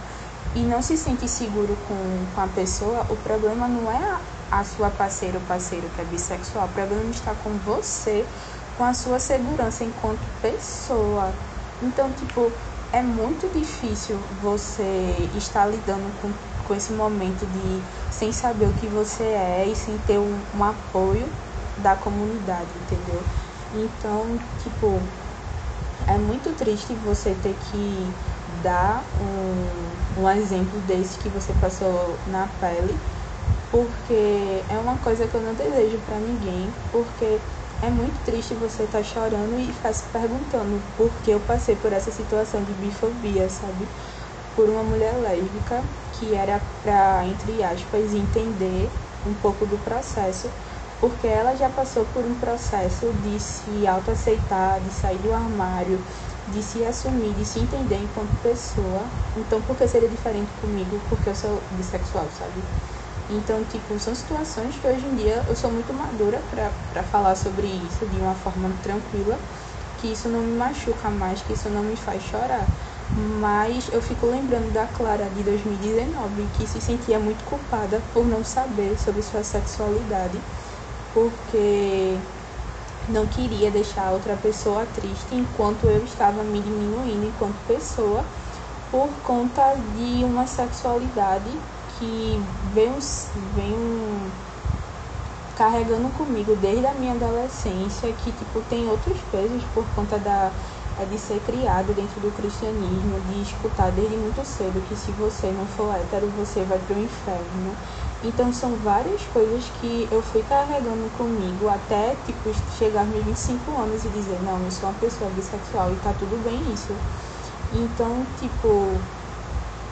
e não se sente seguro com, com a pessoa, o problema não é a, a sua parceira ou parceiro que é bissexual, o problema está com você, com a sua segurança enquanto pessoa. Então, tipo, é muito difícil você estar lidando com, com esse momento de sem saber o que você é e sem ter um, um apoio da comunidade, entendeu? Então, tipo, é muito triste você ter que dar um, um exemplo desse que você passou na pele, porque é uma coisa que eu não desejo para ninguém, porque é muito triste você estar tá chorando e ficar se perguntando por que eu passei por essa situação de bifobia, sabe? Por uma mulher lésbica que era para, entre aspas, entender um pouco do processo porque ela já passou por um processo de se autoaceitar, de sair do armário, de se assumir, de se entender enquanto pessoa. Então, por que seria diferente comigo? Porque eu sou bissexual, sabe? Então, tipo, são situações que hoje em dia eu sou muito madura para falar sobre isso de uma forma tranquila, que isso não me machuca mais, que isso não me faz chorar. Mas eu fico lembrando da Clara de 2019, que se sentia muito culpada por não saber sobre sua sexualidade porque não queria deixar outra pessoa triste enquanto eu estava me diminuindo enquanto pessoa por conta de uma sexualidade que vem, vem carregando comigo desde a minha adolescência, que tipo tem outros pesos por conta da é de ser criado dentro do cristianismo, de escutar desde muito cedo que se você não for hétero, você vai para o inferno. Então são várias coisas que eu fui carregando comigo até tipo chegar aos meus 25 anos e dizer, não, eu sou uma pessoa bissexual e tá tudo bem isso. Então, tipo,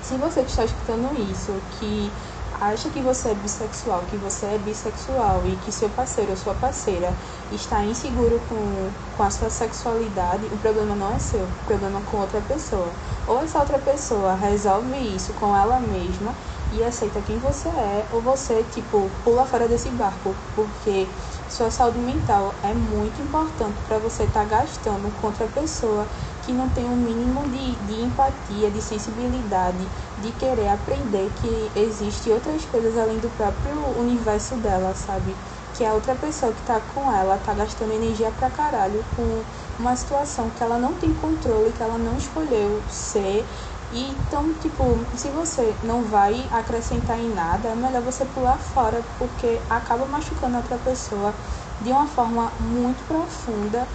se você que está escutando isso, que acha que você é bissexual, que você é bissexual e que seu parceiro ou sua parceira está inseguro com, com a sua sexualidade, o problema não é seu, o problema é com outra pessoa. Ou essa outra pessoa resolve isso com ela mesma e aceita quem você é, ou você, tipo, pula fora desse barco, porque sua saúde mental é muito importante para você estar tá gastando com outra pessoa que não tem um mínimo de, de empatia, de sensibilidade, de querer aprender que existe outras coisas além do próprio universo dela, sabe? Que a outra pessoa que tá com ela tá gastando energia pra caralho com uma situação que ela não tem controle, que ela não escolheu ser e então, tipo, se você não vai acrescentar em nada, é melhor você pular fora, porque acaba machucando a outra pessoa de uma forma muito profunda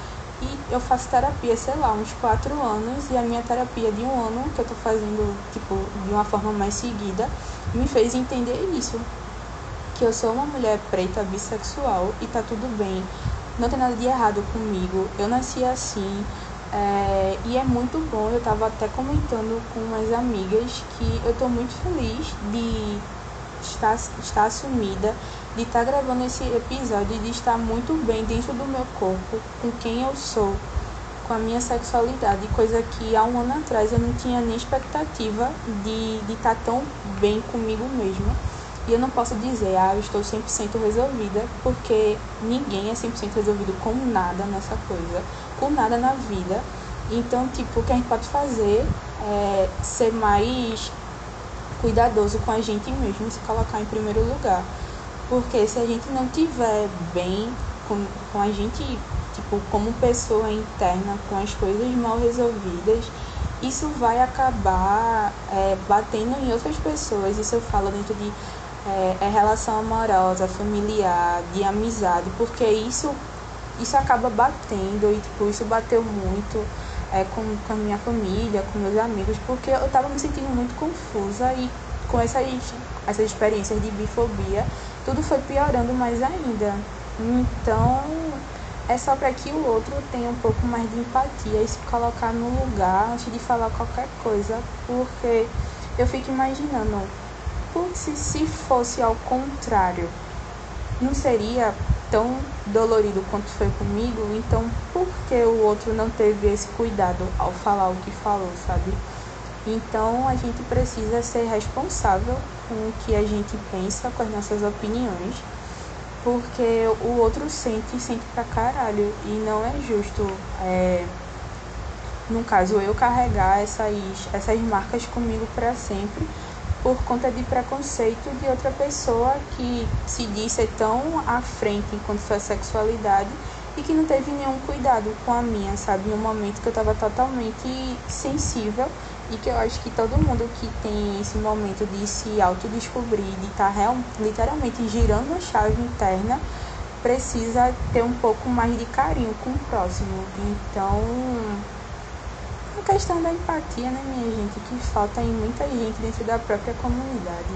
que eu faço terapia, sei lá, uns quatro anos, e a minha terapia de um ano, que eu tô fazendo, tipo, de uma forma mais seguida, me fez entender isso. Que eu sou uma mulher preta, bissexual, e tá tudo bem. Não tem nada de errado comigo. Eu nasci assim, é, e é muito bom, eu estava até comentando com umas amigas que eu estou muito feliz de estar, estar assumida, de estar gravando esse episódio, de estar muito bem dentro do meu corpo, com quem eu sou, com a minha sexualidade, coisa que há um ano atrás eu não tinha nem expectativa de, estar tão bem comigo mesma. E eu não posso dizer, ah, eu estou 100% resolvida, porque ninguém é 100% resolvido com nada nessa coisa com nada na vida. Então, tipo, o que a gente pode fazer é ser mais cuidadoso com a gente mesmo, se colocar em primeiro lugar. Porque se a gente não tiver bem com, com a gente, tipo, como pessoa interna, com as coisas mal resolvidas, isso vai acabar é, batendo em outras pessoas. Isso eu falo dentro de é, é relação amorosa, familiar, de amizade, porque isso isso acaba batendo e tipo, isso bateu muito é, com, com a minha família, com meus amigos, porque eu tava me sentindo muito confusa e com essas, essas experiências de bifobia, tudo foi piorando mais ainda. Então, é só para que o outro tenha um pouco mais de empatia e se colocar no lugar antes de falar qualquer coisa, porque eu fico imaginando, se, se fosse ao contrário, não seria tão dolorido quanto foi comigo, então por que o outro não teve esse cuidado ao falar o que falou, sabe? Então a gente precisa ser responsável com o que a gente pensa, com as nossas opiniões, porque o outro sente, sente pra caralho, e não é justo, é, no caso, eu carregar essas, essas marcas comigo para sempre por conta de preconceito de outra pessoa que se diz ser tão à frente enquanto sua sexualidade e que não teve nenhum cuidado com a minha, sabe? Em um momento que eu estava totalmente sensível e que eu acho que todo mundo que tem esse momento de se autodescobrir, de estar tá literalmente girando a chave interna, precisa ter um pouco mais de carinho com o próximo. Então, a questão da empatia, né, minha gente, que falta em muita gente dentro da própria comunidade.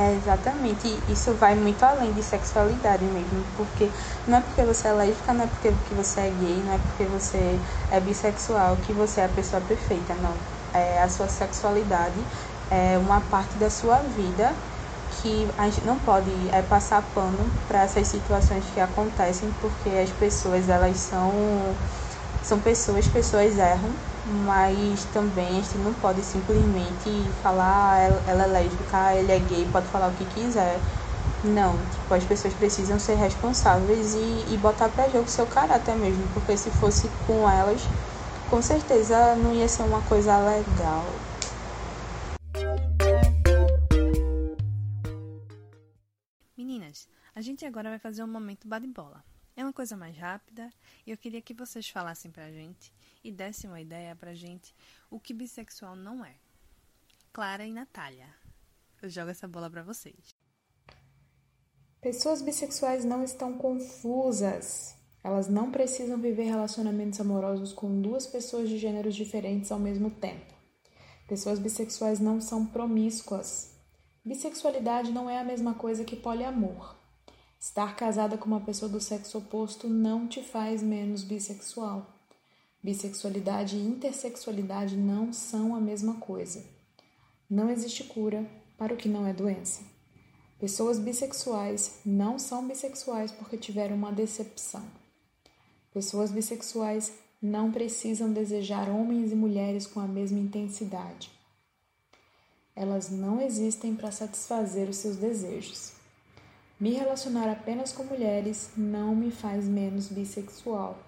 É, exatamente, isso vai muito além de sexualidade mesmo, porque não é porque você é lésbica, não é porque você é gay, não é porque você é bissexual que você é a pessoa perfeita, não. É, a sua sexualidade é uma parte da sua vida que a gente não pode é, passar pano para essas situações que acontecem, porque as pessoas elas são são pessoas, pessoas erram, mas também a gente não pode simplesmente falar ah, ela, é lésbica, ah, ele é gay, pode falar o que quiser. Não, tipo, as pessoas precisam ser responsáveis e, e botar para jogo seu caráter mesmo, porque se fosse com elas, com certeza não ia ser uma coisa legal. Meninas, a gente agora vai fazer um momento bate-bola. É uma coisa mais rápida e eu queria que vocês falassem pra gente e dessem uma ideia pra gente o que bissexual não é. Clara e Natália. Eu jogo essa bola para vocês. Pessoas bissexuais não estão confusas. Elas não precisam viver relacionamentos amorosos com duas pessoas de gêneros diferentes ao mesmo tempo. Pessoas bissexuais não são promíscuas. Bissexualidade não é a mesma coisa que poliamor. Estar casada com uma pessoa do sexo oposto não te faz menos bissexual. Bissexualidade e intersexualidade não são a mesma coisa. Não existe cura para o que não é doença. Pessoas bissexuais não são bissexuais porque tiveram uma decepção. Pessoas bissexuais não precisam desejar homens e mulheres com a mesma intensidade. Elas não existem para satisfazer os seus desejos. Me relacionar apenas com mulheres não me faz menos bissexual.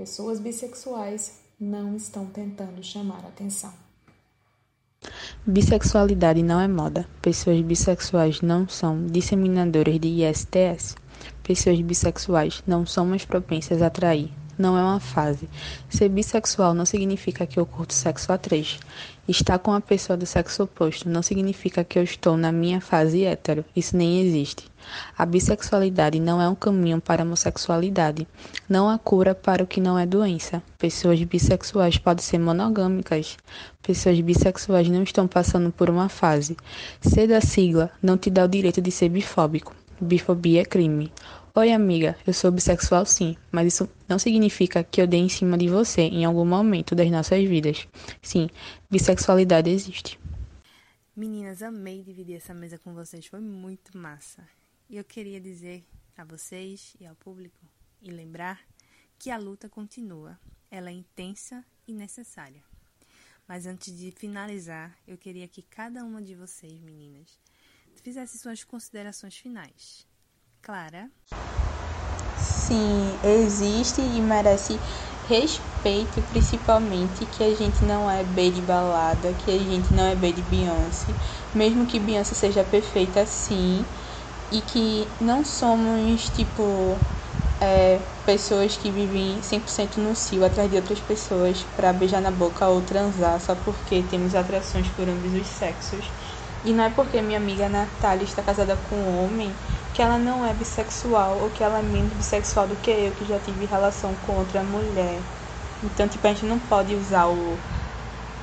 Pessoas bissexuais não estão tentando chamar atenção. Bissexualidade não é moda. Pessoas bissexuais não são disseminadoras de ISTS. Pessoas bissexuais não são mais propensas a trair. Não é uma fase. Ser bissexual não significa que eu curto sexo a três. Estar com uma pessoa do sexo oposto não significa que eu estou na minha fase hétero. Isso nem existe. A bissexualidade não é um caminho para a homossexualidade. Não há cura para o que não é doença. Pessoas bissexuais podem ser monogâmicas. Pessoas bissexuais não estão passando por uma fase. Ser da sigla não te dá o direito de ser bifóbico. Bifobia é crime. Oi, amiga, eu sou bissexual sim, mas isso não significa que eu dei em cima de você em algum momento das nossas vidas. Sim, bissexualidade existe. Meninas, amei dividir essa mesa com vocês, foi muito massa. E eu queria dizer a vocês e ao público e lembrar que a luta continua. Ela é intensa e necessária. Mas antes de finalizar, eu queria que cada uma de vocês, meninas, fizesse suas considerações finais. Clara? Sim, existe e merece respeito, principalmente que a gente não é B de balada, que a gente não é B de Beyoncé, mesmo que Beyoncé seja perfeita sim, e que não somos tipo é, pessoas que vivem 100% no cio atrás de outras pessoas para beijar na boca ou transar só porque temos atrações por ambos os sexos. E não é porque minha amiga Natália está casada com um homem que ela não é bissexual ou que ela é menos bissexual do que eu, que já tive relação com outra mulher. Então, tipo, a gente não pode usar o,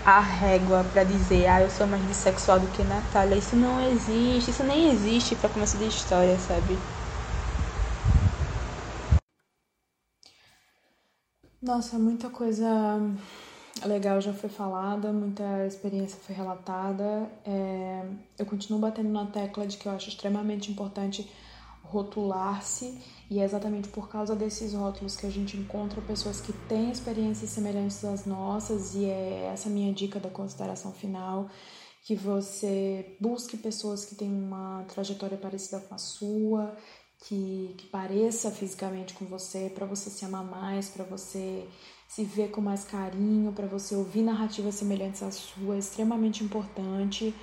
a régua para dizer, ah, eu sou mais bissexual do que Natália. Isso não existe, isso nem existe para começo de história, sabe? Nossa, muita coisa legal já foi falada, muita experiência foi relatada. É, eu continuo batendo na tecla de que eu acho extremamente importante rotular-se e é exatamente por causa desses rótulos que a gente encontra pessoas que têm experiências semelhantes às nossas e é essa minha dica da consideração final que você busque pessoas que têm uma trajetória parecida com a sua, que, que pareça fisicamente com você, para você se amar mais, para você se ver com mais carinho, para você ouvir narrativas semelhantes à sua, é extremamente importante.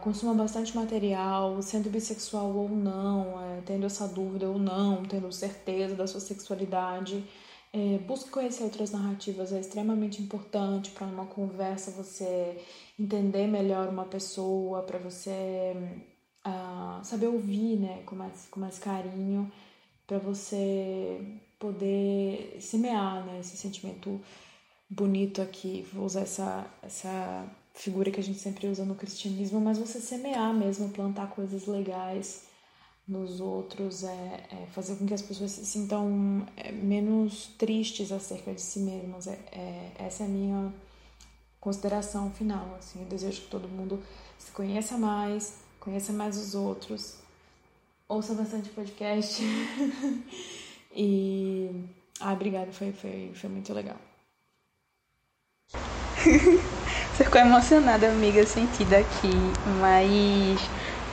Consuma bastante material, sendo bissexual ou não, é, tendo essa dúvida ou não, tendo certeza da sua sexualidade. É, busque conhecer outras narrativas, é extremamente importante para uma conversa você entender melhor uma pessoa, para você uh, saber ouvir né, com, mais, com mais carinho, para você poder semear né, esse sentimento bonito aqui. Vou usar essa, essa figura que a gente sempre usa no cristianismo, mas você semear mesmo, plantar coisas legais nos outros, é, é fazer com que as pessoas se sintam é, menos tristes acerca de si mesmas. É, é, essa é a minha consideração final. Assim, eu desejo que todo mundo se conheça mais, conheça mais os outros, ouça bastante podcast. e. Ah, obrigada, foi, foi, foi muito legal. Você ficou emocionada, amiga, sentida aqui, mas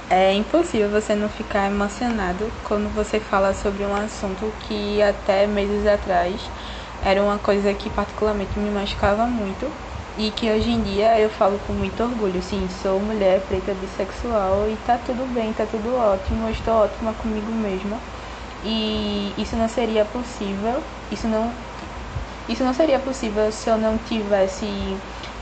é impossível você não ficar emocionado quando você fala sobre um assunto que até meses atrás era uma coisa que particularmente me machucava muito e que hoje em dia eu falo com muito orgulho, sim, sou mulher preta bissexual e tá tudo bem, tá tudo ótimo, eu estou ótima comigo mesma. E isso não seria possível, isso não isso não seria possível se eu não tivesse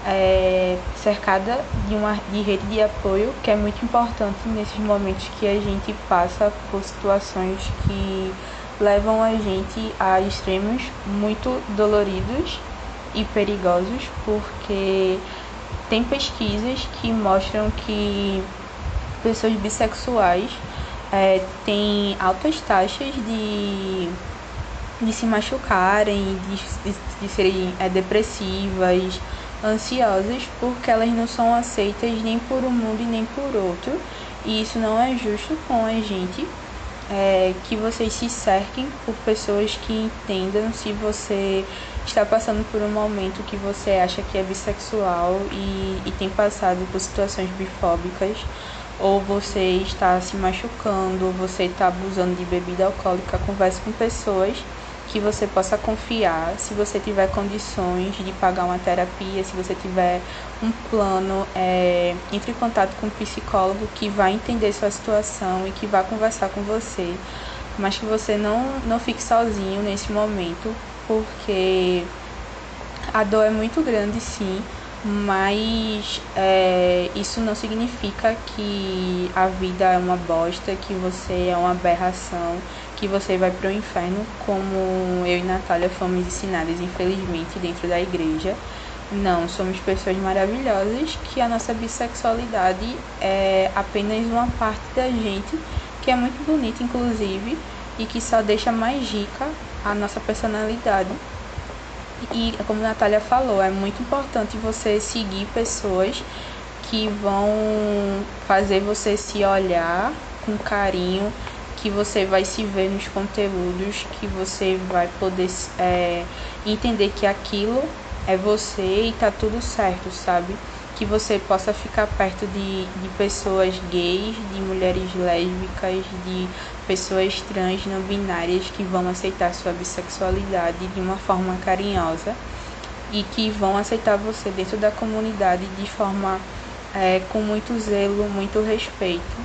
é, cercada de uma de rede de apoio que é muito importante nesses momentos que a gente passa por situações que levam a gente a extremos muito doloridos e perigosos, porque tem pesquisas que mostram que pessoas bissexuais é, têm altas taxas de, de se machucarem, de, de, de serem é, depressivas, ansiosas porque elas não são aceitas nem por um mundo e nem por outro. E isso não é justo com a gente. É, que vocês se cerquem por pessoas que entendam se você está passando por um momento que você acha que é bissexual e, e tem passado por situações bifóbicas, ou você está se machucando, ou você está abusando de bebida alcoólica, converse com pessoas que você possa confiar, se você tiver condições de pagar uma terapia, se você tiver um plano, é, entre em contato com um psicólogo que vai entender sua situação e que vai conversar com você, mas que você não, não fique sozinho nesse momento, porque a dor é muito grande, sim, mas é, isso não significa que a vida é uma bosta, que você é uma aberração, que você vai para o inferno, como eu e Natália fomos ensinadas, infelizmente, dentro da igreja. Não, somos pessoas maravilhosas, que a nossa bissexualidade é apenas uma parte da gente, que é muito bonita, inclusive, e que só deixa mais rica a nossa personalidade. E como Natália falou, é muito importante você seguir pessoas que vão fazer você se olhar com carinho, que você vai se ver nos conteúdos, que você vai poder é, entender que aquilo é você e tá tudo certo, sabe? Que você possa ficar perto de, de pessoas gays, de mulheres lésbicas, de pessoas trans não binárias que vão aceitar sua bissexualidade de uma forma carinhosa e que vão aceitar você dentro da comunidade de forma é, com muito zelo, muito respeito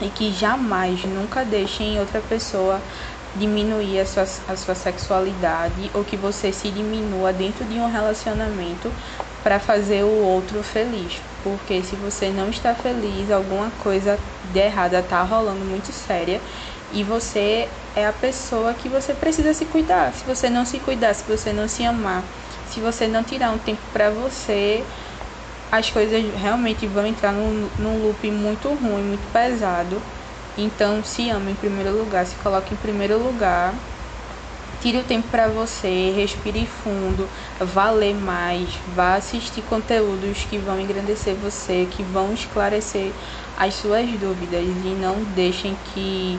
e que jamais, nunca deixem outra pessoa diminuir a sua, a sua sexualidade ou que você se diminua dentro de um relacionamento para fazer o outro feliz. Porque se você não está feliz, alguma coisa de errada está rolando muito séria e você é a pessoa que você precisa se cuidar. Se você não se cuidar, se você não se amar, se você não tirar um tempo para você, as coisas realmente vão entrar num, num loop muito ruim, muito pesado então, se ama em primeiro lugar, se coloque em primeiro lugar. Tire o tempo para você, respire fundo, vá ler mais, vá assistir conteúdos que vão engrandecer você, que vão esclarecer as suas dúvidas e não deixem que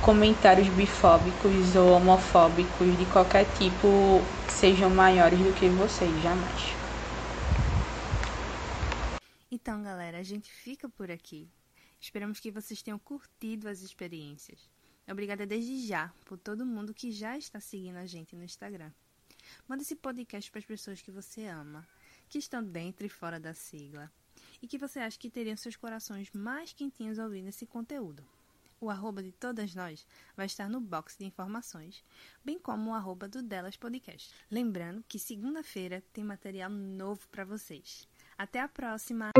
comentários bifóbicos ou homofóbicos de qualquer tipo sejam maiores do que vocês, jamais. Então, galera, a gente fica por aqui. Esperamos que vocês tenham curtido as experiências. Obrigada desde já por todo mundo que já está seguindo a gente no Instagram. Manda esse podcast para as pessoas que você ama, que estão dentro e fora da sigla, e que você acha que teriam seus corações mais quentinhos ouvindo esse conteúdo. O arroba de todas nós vai estar no box de informações, bem como o arroba do Delas Podcast. Lembrando que segunda-feira tem material novo para vocês. Até a próxima!